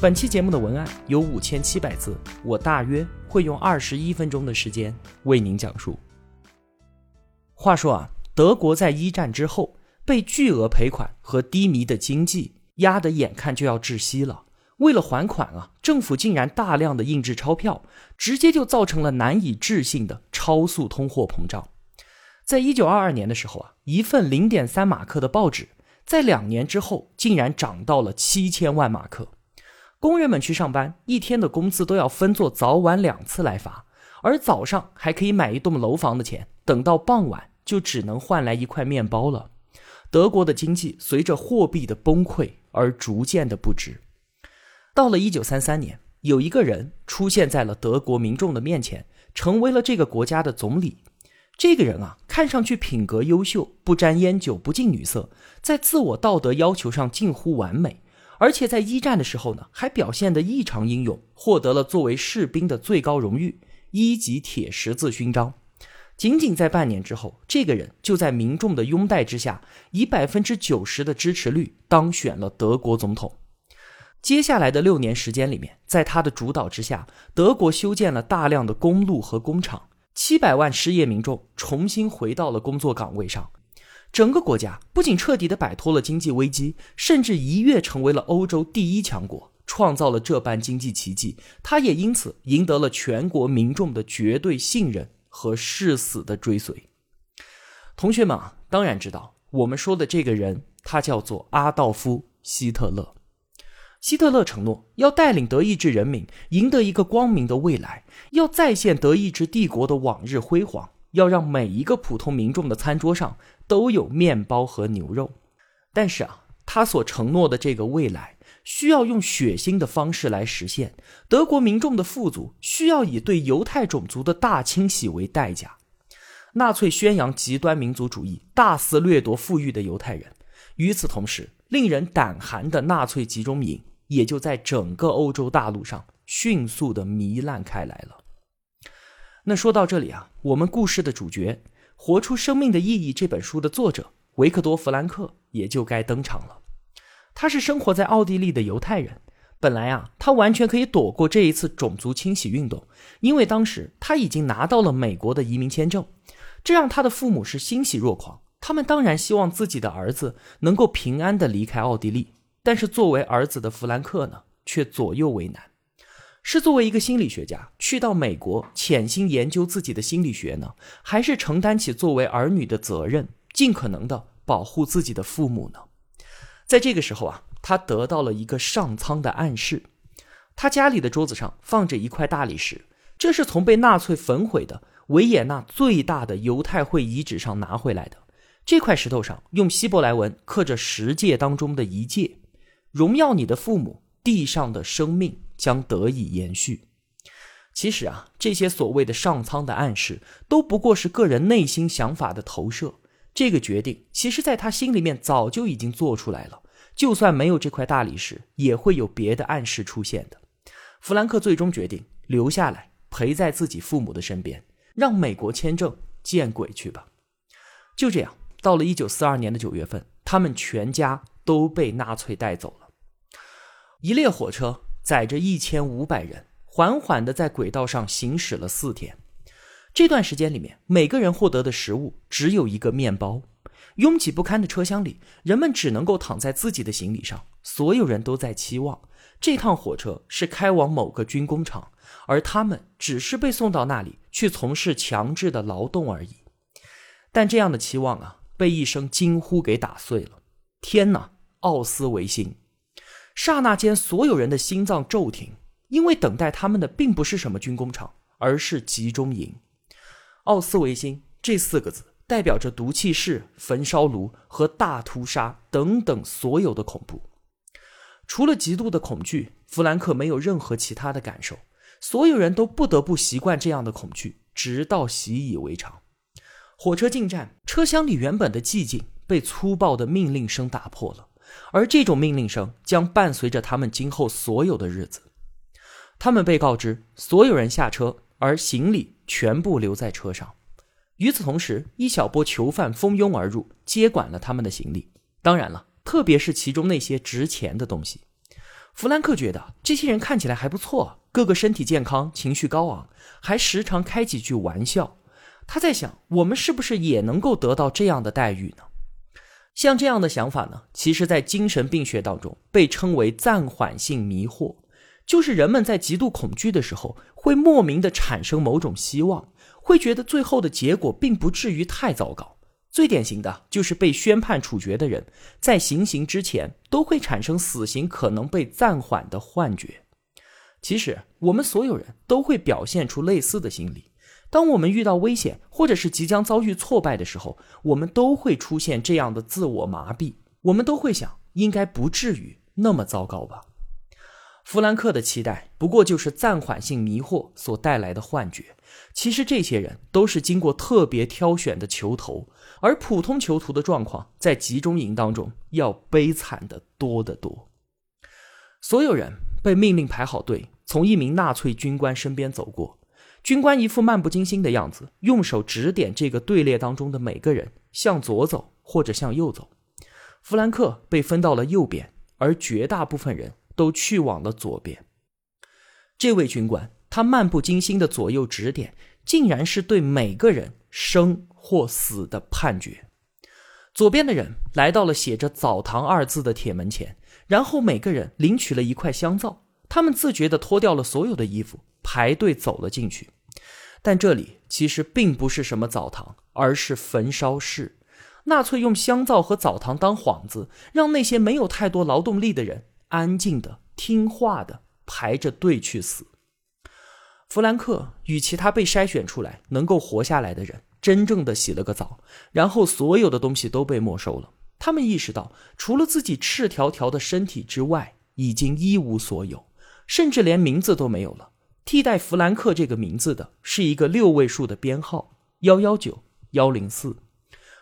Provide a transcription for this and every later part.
本期节目的文案有五千七百字，我大约会用二十一分钟的时间为您讲述。话说啊，德国在一战之后被巨额赔款和低迷的经济压得眼看就要窒息了。为了还款啊，政府竟然大量的印制钞票，直接就造成了难以置信的超速通货膨胀。在一九二二年的时候啊，一份零点三马克的报纸，在两年之后竟然涨到了七千万马克。工人们去上班，一天的工资都要分作早晚两次来发，而早上还可以买一栋楼房的钱，等到傍晚就只能换来一块面包了。德国的经济随着货币的崩溃而逐渐的不值。到了一九三三年，有一个人出现在了德国民众的面前，成为了这个国家的总理。这个人啊，看上去品格优秀，不沾烟酒，不近女色，在自我道德要求上近乎完美。而且在一战的时候呢，还表现得异常英勇，获得了作为士兵的最高荣誉——一级铁十字勋章。仅仅在半年之后，这个人就在民众的拥戴之下，以百分之九十的支持率当选了德国总统。接下来的六年时间里面，在他的主导之下，德国修建了大量的公路和工厂，七百万失业民众重新回到了工作岗位上。整个国家不仅彻底的摆脱了经济危机，甚至一跃成为了欧洲第一强国，创造了这般经济奇迹。他也因此赢得了全国民众的绝对信任和誓死的追随。同学们啊，当然知道我们说的这个人，他叫做阿道夫·希特勒。希特勒承诺要带领德意志人民赢得一个光明的未来，要再现德意志帝国的往日辉煌。要让每一个普通民众的餐桌上都有面包和牛肉，但是啊，他所承诺的这个未来需要用血腥的方式来实现。德国民众的富足需要以对犹太种族的大清洗为代价。纳粹宣扬极端民族主义，大肆掠夺富裕的犹太人。与此同时，令人胆寒的纳粹集中营也就在整个欧洲大陆上迅速的糜烂开来了。那说到这里啊，我们故事的主角《活出生命的意义》这本书的作者维克多·弗兰克也就该登场了。他是生活在奥地利的犹太人，本来啊，他完全可以躲过这一次种族清洗运动，因为当时他已经拿到了美国的移民签证，这让他的父母是欣喜若狂。他们当然希望自己的儿子能够平安的离开奥地利，但是作为儿子的弗兰克呢，却左右为难。是作为一个心理学家去到美国潜心研究自己的心理学呢，还是承担起作为儿女的责任，尽可能的保护自己的父母呢？在这个时候啊，他得到了一个上苍的暗示。他家里的桌子上放着一块大理石，这是从被纳粹焚毁的维也纳最大的犹太会遗址上拿回来的。这块石头上用希伯来文刻着十诫当中的一诫：荣耀你的父母，地上的生命。将得以延续。其实啊，这些所谓的上苍的暗示，都不过是个人内心想法的投射。这个决定，其实在他心里面早就已经做出来了。就算没有这块大理石，也会有别的暗示出现的。弗兰克最终决定留下来，陪在自己父母的身边，让美国签证见鬼去吧。就这样，到了一九四二年的九月份，他们全家都被纳粹带走了。一列火车。载着一千五百人，缓缓地在轨道上行驶了四天。这段时间里面，每个人获得的食物只有一个面包。拥挤不堪的车厢里，人们只能够躺在自己的行李上。所有人都在期望这趟火车是开往某个军工厂，而他们只是被送到那里去从事强制的劳动而已。但这样的期望啊，被一声惊呼给打碎了。天哪！奥斯维辛！刹那间，所有人的心脏骤停，因为等待他们的并不是什么军工厂，而是集中营。奥斯维辛这四个字代表着毒气室、焚烧炉和大屠杀等等所有的恐怖。除了极度的恐惧，弗兰克没有任何其他的感受，所有人都不得不习惯这样的恐惧，直到习以为常。火车进站，车厢里原本的寂静被粗暴的命令声打破了，而这种命令声将伴随着他们今后所有的日子。他们被告知所有人下车，而行李全部留在车上。与此同时，一小波囚犯蜂拥而入，接管了他们的行李。当然了，特别是其中那些值钱的东西。弗兰克觉得这些人看起来还不错，个个身体健康，情绪高昂，还时常开几句玩笑。他在想，我们是不是也能够得到这样的待遇呢？像这样的想法呢，其实在精神病学当中被称为暂缓性迷惑，就是人们在极度恐惧的时候，会莫名的产生某种希望，会觉得最后的结果并不至于太糟糕。最典型的就是被宣判处决的人，在行刑之前都会产生死刑可能被暂缓的幻觉。其实，我们所有人都会表现出类似的心理。当我们遇到危险或者是即将遭遇挫败的时候，我们都会出现这样的自我麻痹。我们都会想，应该不至于那么糟糕吧？弗兰克的期待不过就是暂缓性迷惑所带来的幻觉。其实，这些人都是经过特别挑选的囚徒。而普通囚徒的状况在集中营当中要悲惨的多得多。所有人被命令排好队，从一名纳粹军官身边走过。军官一副漫不经心的样子，用手指点这个队列当中的每个人向左走或者向右走。弗兰克被分到了右边，而绝大部分人都去往了左边。这位军官他漫不经心的左右指点，竟然是对每个人生。或死的判决。左边的人来到了写着“澡堂”二字的铁门前，然后每个人领取了一块香皂。他们自觉地脱掉了所有的衣服，排队走了进去。但这里其实并不是什么澡堂，而是焚烧室。纳粹用香皂和澡堂当幌子，让那些没有太多劳动力的人安静的、听话的排着队去死。弗兰克与其他被筛选出来能够活下来的人。真正的洗了个澡，然后所有的东西都被没收了。他们意识到，除了自己赤条条的身体之外，已经一无所有，甚至连名字都没有了。替代弗兰克这个名字的是一个六位数的编号幺幺九幺零四。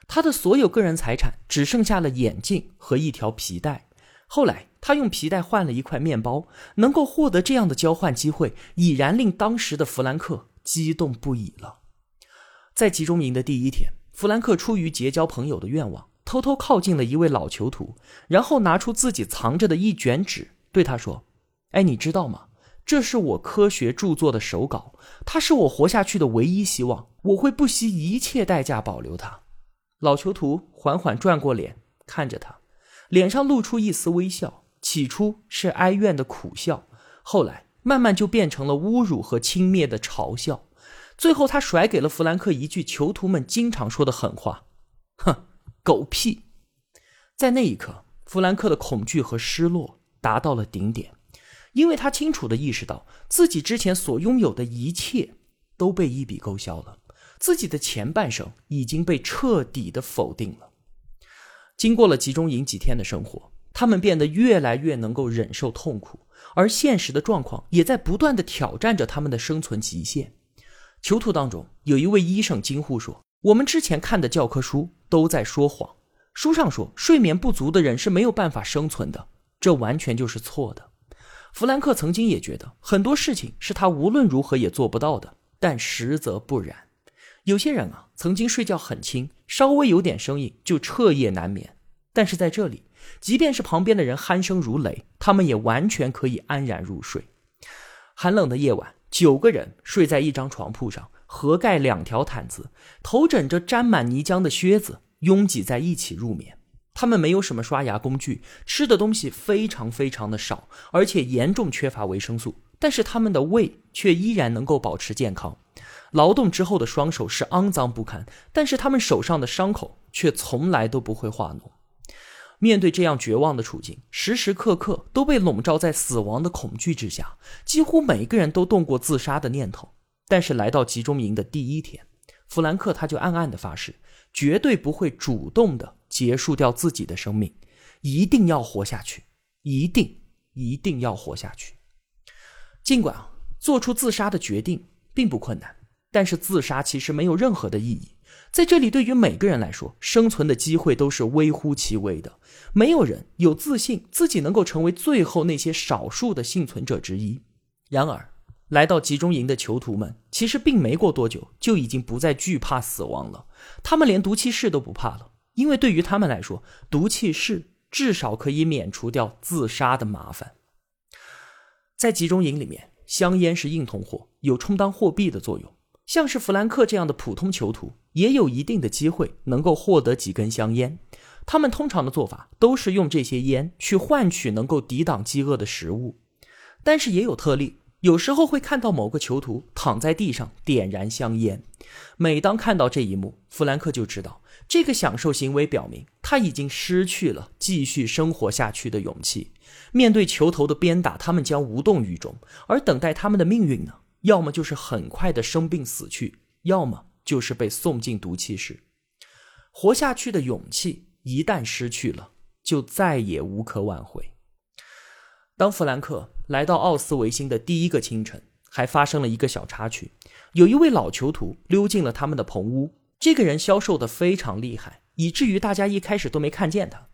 他的所有个人财产只剩下了眼镜和一条皮带。后来，他用皮带换了一块面包。能够获得这样的交换机会，已然令当时的弗兰克激动不已了。在集中营的第一天，弗兰克出于结交朋友的愿望，偷偷靠近了一位老囚徒，然后拿出自己藏着的一卷纸，对他说：“哎，你知道吗？这是我科学著作的手稿，它是我活下去的唯一希望，我会不惜一切代价保留它。”老囚徒缓缓转过脸看着他，脸上露出一丝微笑，起初是哀怨的苦笑，后来慢慢就变成了侮辱和轻蔑的嘲笑。最后，他甩给了弗兰克一句囚徒们经常说的狠话：“哼，狗屁！”在那一刻，弗兰克的恐惧和失落达到了顶点，因为他清楚的意识到自己之前所拥有的一切都被一笔勾销了，自己的前半生已经被彻底的否定了。经过了集中营几天的生活，他们变得越来越能够忍受痛苦，而现实的状况也在不断的挑战着他们的生存极限。囚徒当中有一位医生惊呼说：“我们之前看的教科书都在说谎，书上说睡眠不足的人是没有办法生存的，这完全就是错的。”弗兰克曾经也觉得很多事情是他无论如何也做不到的，但实则不然。有些人啊，曾经睡觉很轻，稍微有点声音就彻夜难眠，但是在这里，即便是旁边的人鼾声如雷，他们也完全可以安然入睡。寒冷的夜晚。九个人睡在一张床铺上，合盖两条毯子，头枕着沾满泥浆的靴子，拥挤在一起入眠。他们没有什么刷牙工具，吃的东西非常非常的少，而且严重缺乏维生素。但是他们的胃却依然能够保持健康。劳动之后的双手是肮脏不堪，但是他们手上的伤口却从来都不会化脓。面对这样绝望的处境，时时刻刻都被笼罩在死亡的恐惧之下，几乎每个人都动过自杀的念头。但是来到集中营的第一天，弗兰克他就暗暗的发誓，绝对不会主动的结束掉自己的生命，一定要活下去，一定一定要活下去。尽管啊，做出自杀的决定并不困难，但是自杀其实没有任何的意义。在这里，对于每个人来说，生存的机会都是微乎其微的。没有人有自信自己能够成为最后那些少数的幸存者之一。然而，来到集中营的囚徒们，其实并没过多久就已经不再惧怕死亡了。他们连毒气室都不怕了，因为对于他们来说，毒气室至少可以免除掉自杀的麻烦。在集中营里面，香烟是硬通货，有充当货币的作用。像是弗兰克这样的普通囚徒，也有一定的机会能够获得几根香烟。他们通常的做法都是用这些烟去换取能够抵挡饥饿的食物，但是也有特例，有时候会看到某个囚徒躺在地上点燃香烟。每当看到这一幕，弗兰克就知道这个享受行为表明他已经失去了继续生活下去的勇气。面对囚头的鞭打，他们将无动于衷，而等待他们的命运呢？要么就是很快的生病死去，要么就是被送进毒气室。活下去的勇气一旦失去了，就再也无可挽回。当弗兰克来到奥斯维辛的第一个清晨，还发生了一个小插曲：有一位老囚徒溜进了他们的棚屋。这个人消瘦的非常厉害，以至于大家一开始都没看见他。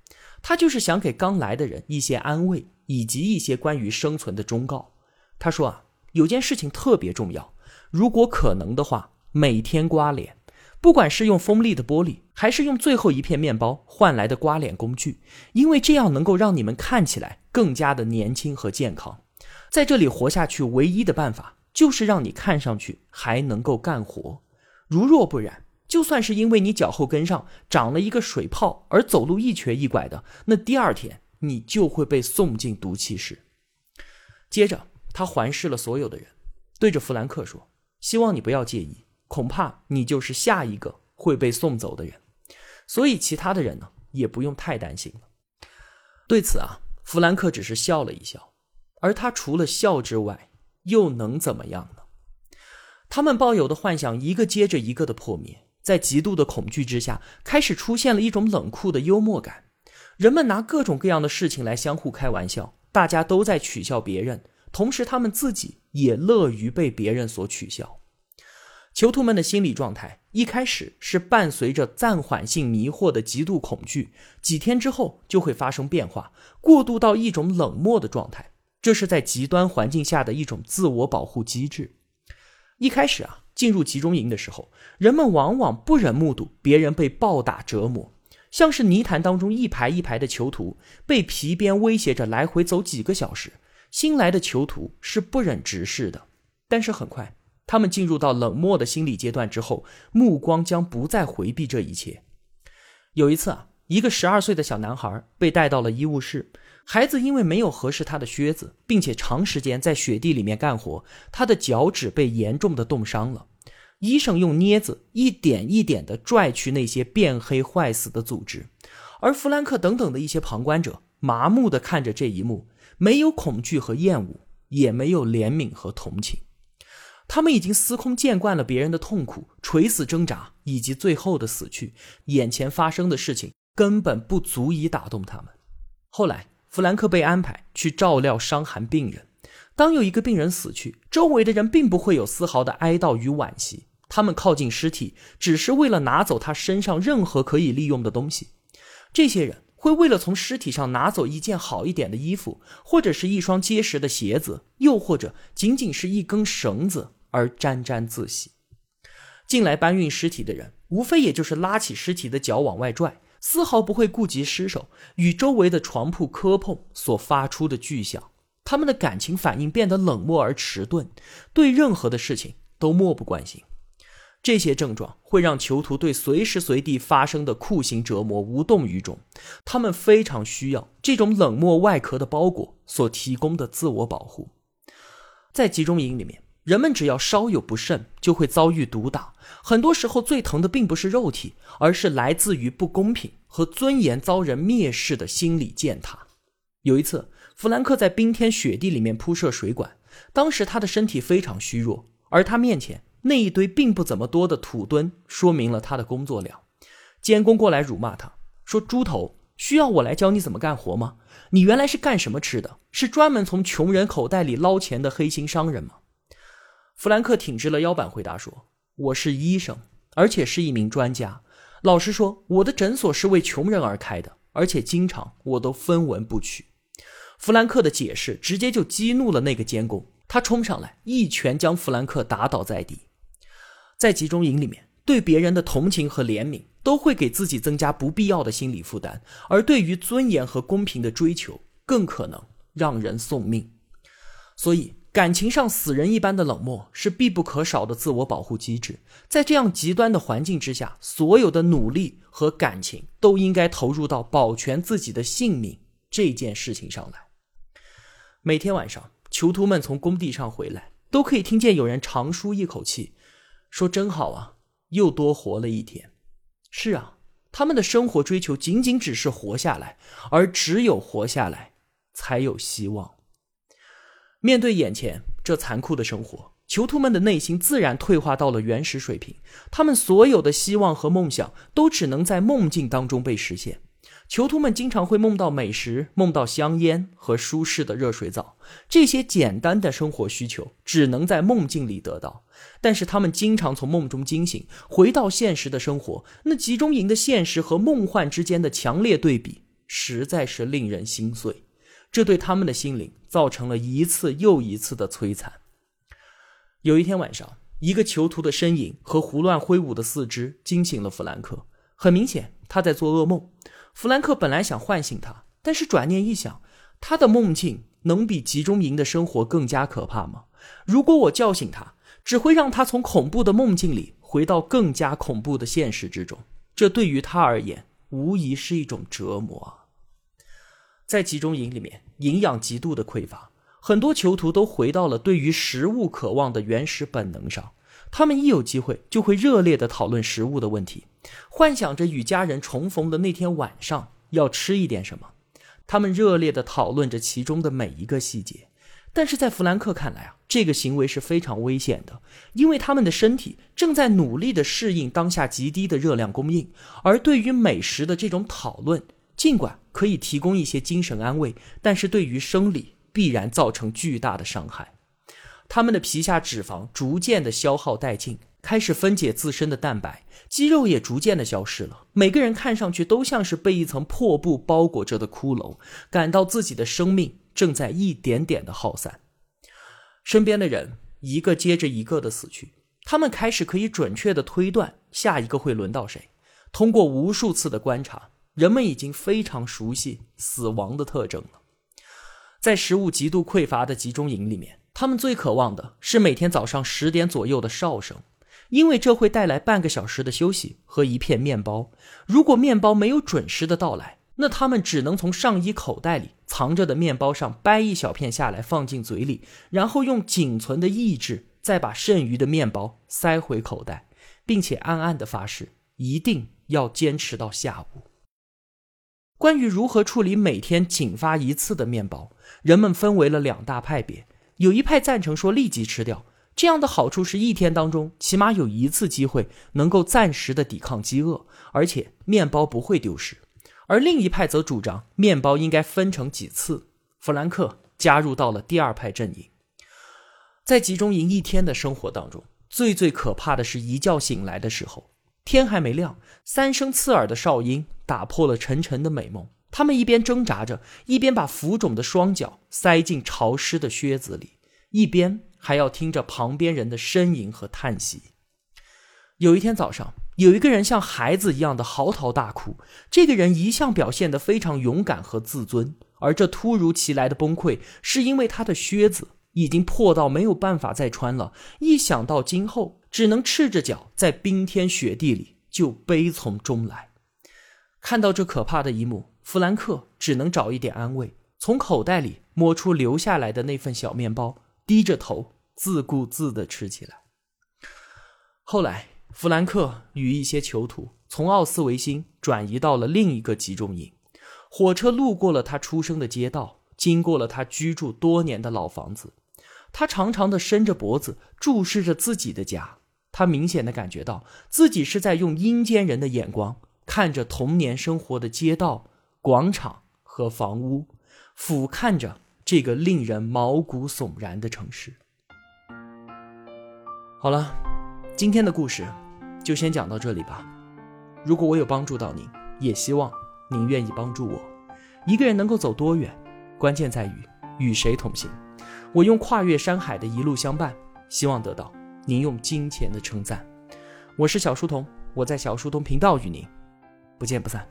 他就是想给刚来的人一些安慰，以及一些关于生存的忠告。他说啊。有件事情特别重要，如果可能的话，每天刮脸，不管是用锋利的玻璃，还是用最后一片面包换来的刮脸工具，因为这样能够让你们看起来更加的年轻和健康。在这里活下去，唯一的办法就是让你看上去还能够干活。如若不然，就算是因为你脚后跟上长了一个水泡而走路一瘸一拐的，那第二天你就会被送进毒气室。接着。他环视了所有的人，对着弗兰克说：“希望你不要介意，恐怕你就是下一个会被送走的人。所以其他的人呢，也不用太担心了。”对此啊，弗兰克只是笑了一笑，而他除了笑之外，又能怎么样呢？他们抱有的幻想一个接着一个的破灭，在极度的恐惧之下，开始出现了一种冷酷的幽默感。人们拿各种各样的事情来相互开玩笑，大家都在取笑别人。同时，他们自己也乐于被别人所取笑。囚徒们的心理状态一开始是伴随着暂缓性迷惑的极度恐惧，几天之后就会发生变化，过渡到一种冷漠的状态。这是在极端环境下的一种自我保护机制。一开始啊，进入集中营的时候，人们往往不忍目睹别人被暴打折磨，像是泥潭当中一排一排的囚徒被皮鞭威胁着来回走几个小时。新来的囚徒是不忍直视的，但是很快，他们进入到冷漠的心理阶段之后，目光将不再回避这一切。有一次啊，一个十二岁的小男孩被带到了医务室，孩子因为没有合适他的靴子，并且长时间在雪地里面干活，他的脚趾被严重的冻伤了。医生用镊子一点一点地拽去那些变黑坏死的组织，而弗兰克等等的一些旁观者麻木地看着这一幕。没有恐惧和厌恶，也没有怜悯和同情，他们已经司空见惯了别人的痛苦、垂死挣扎以及最后的死去，眼前发生的事情根本不足以打动他们。后来，弗兰克被安排去照料伤寒病人。当有一个病人死去，周围的人并不会有丝毫的哀悼与惋惜，他们靠近尸体，只是为了拿走他身上任何可以利用的东西。这些人。会为了从尸体上拿走一件好一点的衣服，或者是一双结实的鞋子，又或者仅仅是一根绳子而沾沾自喜。进来搬运尸体的人，无非也就是拉起尸体的脚往外拽，丝毫不会顾及失手与周围的床铺磕碰所发出的巨响。他们的感情反应变得冷漠而迟钝，对任何的事情都漠不关心。这些症状会让囚徒对随时随地发生的酷刑折磨无动于衷，他们非常需要这种冷漠外壳的包裹所提供的自我保护。在集中营里面，人们只要稍有不慎，就会遭遇毒打。很多时候，最疼的并不是肉体，而是来自于不公平和尊严遭人蔑视的心理践踏。有一次，弗兰克在冰天雪地里面铺设水管，当时他的身体非常虚弱，而他面前。那一堆并不怎么多的土墩，说明了他的工作量。监工过来辱骂他，说：“猪头，需要我来教你怎么干活吗？你原来是干什么吃的？是专门从穷人口袋里捞钱的黑心商人吗？”弗兰克挺直了腰板回答说：“我是医生，而且是一名专家。老实说，我的诊所是为穷人而开的，而且经常我都分文不取。”弗兰克的解释直接就激怒了那个监工，他冲上来一拳将弗兰克打倒在地。在集中营里面，对别人的同情和怜悯都会给自己增加不必要的心理负担，而对于尊严和公平的追求更可能让人送命。所以，感情上死人一般的冷漠是必不可少的自我保护机制。在这样极端的环境之下，所有的努力和感情都应该投入到保全自己的性命这件事情上来。每天晚上，囚徒们从工地上回来，都可以听见有人长舒一口气，说：“真好啊，又多活了一天。”是啊，他们的生活追求仅仅只是活下来，而只有活下来，才有希望。面对眼前这残酷的生活，囚徒们的内心自然退化到了原始水平，他们所有的希望和梦想都只能在梦境当中被实现。囚徒们经常会梦到美食，梦到香烟和舒适的热水澡，这些简单的生活需求只能在梦境里得到。但是他们经常从梦中惊醒，回到现实的生活，那集中营的现实和梦幻之间的强烈对比，实在是令人心碎。这对他们的心灵造成了一次又一次的摧残。有一天晚上，一个囚徒的身影和胡乱挥舞的四肢惊醒了弗兰克，很明显他在做噩梦。弗兰克本来想唤醒他，但是转念一想，他的梦境能比集中营的生活更加可怕吗？如果我叫醒他，只会让他从恐怖的梦境里回到更加恐怖的现实之中，这对于他而言无疑是一种折磨。在集中营里面，营养极度的匮乏，很多囚徒都回到了对于食物渴望的原始本能上。他们一有机会，就会热烈地讨论食物的问题，幻想着与家人重逢的那天晚上要吃一点什么。他们热烈地讨论着其中的每一个细节。但是在弗兰克看来啊，这个行为是非常危险的，因为他们的身体正在努力地适应当下极低的热量供应。而对于美食的这种讨论，尽管可以提供一些精神安慰，但是对于生理必然造成巨大的伤害。他们的皮下脂肪逐渐的消耗殆尽，开始分解自身的蛋白，肌肉也逐渐的消失了。每个人看上去都像是被一层破布包裹着的骷髅，感到自己的生命正在一点点的耗散。身边的人一个接着一个的死去，他们开始可以准确的推断下一个会轮到谁。通过无数次的观察，人们已经非常熟悉死亡的特征了。在食物极度匮乏的集中营里面。他们最渴望的是每天早上十点左右的哨声，因为这会带来半个小时的休息和一片面包。如果面包没有准时的到来，那他们只能从上衣口袋里藏着的面包上掰一小片下来放进嘴里，然后用仅存的意志再把剩余的面包塞回口袋，并且暗暗的发誓一定要坚持到下午。关于如何处理每天仅发一次的面包，人们分为了两大派别。有一派赞成说立即吃掉，这样的好处是一天当中起码有一次机会能够暂时的抵抗饥饿，而且面包不会丢失。而另一派则主张面包应该分成几次。弗兰克加入到了第二派阵营。在集中营一天的生活当中，最最可怕的是一觉醒来的时候，天还没亮，三声刺耳的哨音打破了沉沉的美梦。他们一边挣扎着，一边把浮肿的双脚塞进潮湿的靴子里，一边还要听着旁边人的呻吟和叹息。有一天早上，有一个人像孩子一样的嚎啕大哭。这个人一向表现得非常勇敢和自尊，而这突如其来的崩溃，是因为他的靴子已经破到没有办法再穿了。一想到今后只能赤着脚在冰天雪地里，就悲从中来。看到这可怕的一幕。弗兰克只能找一点安慰，从口袋里摸出留下来的那份小面包，低着头自顾自地吃起来。后来，弗兰克与一些囚徒从奥斯维辛转移到了另一个集中营。火车路过了他出生的街道，经过了他居住多年的老房子。他长长的伸着脖子注视着自己的家，他明显的感觉到自己是在用阴间人的眼光看着童年生活的街道。广场和房屋，俯瞰着这个令人毛骨悚然的城市。好了，今天的故事就先讲到这里吧。如果我有帮助到您，也希望您愿意帮助我。一个人能够走多远，关键在于与谁同行。我用跨越山海的一路相伴，希望得到您用金钱的称赞。我是小书童，我在小书童频道与您不见不散。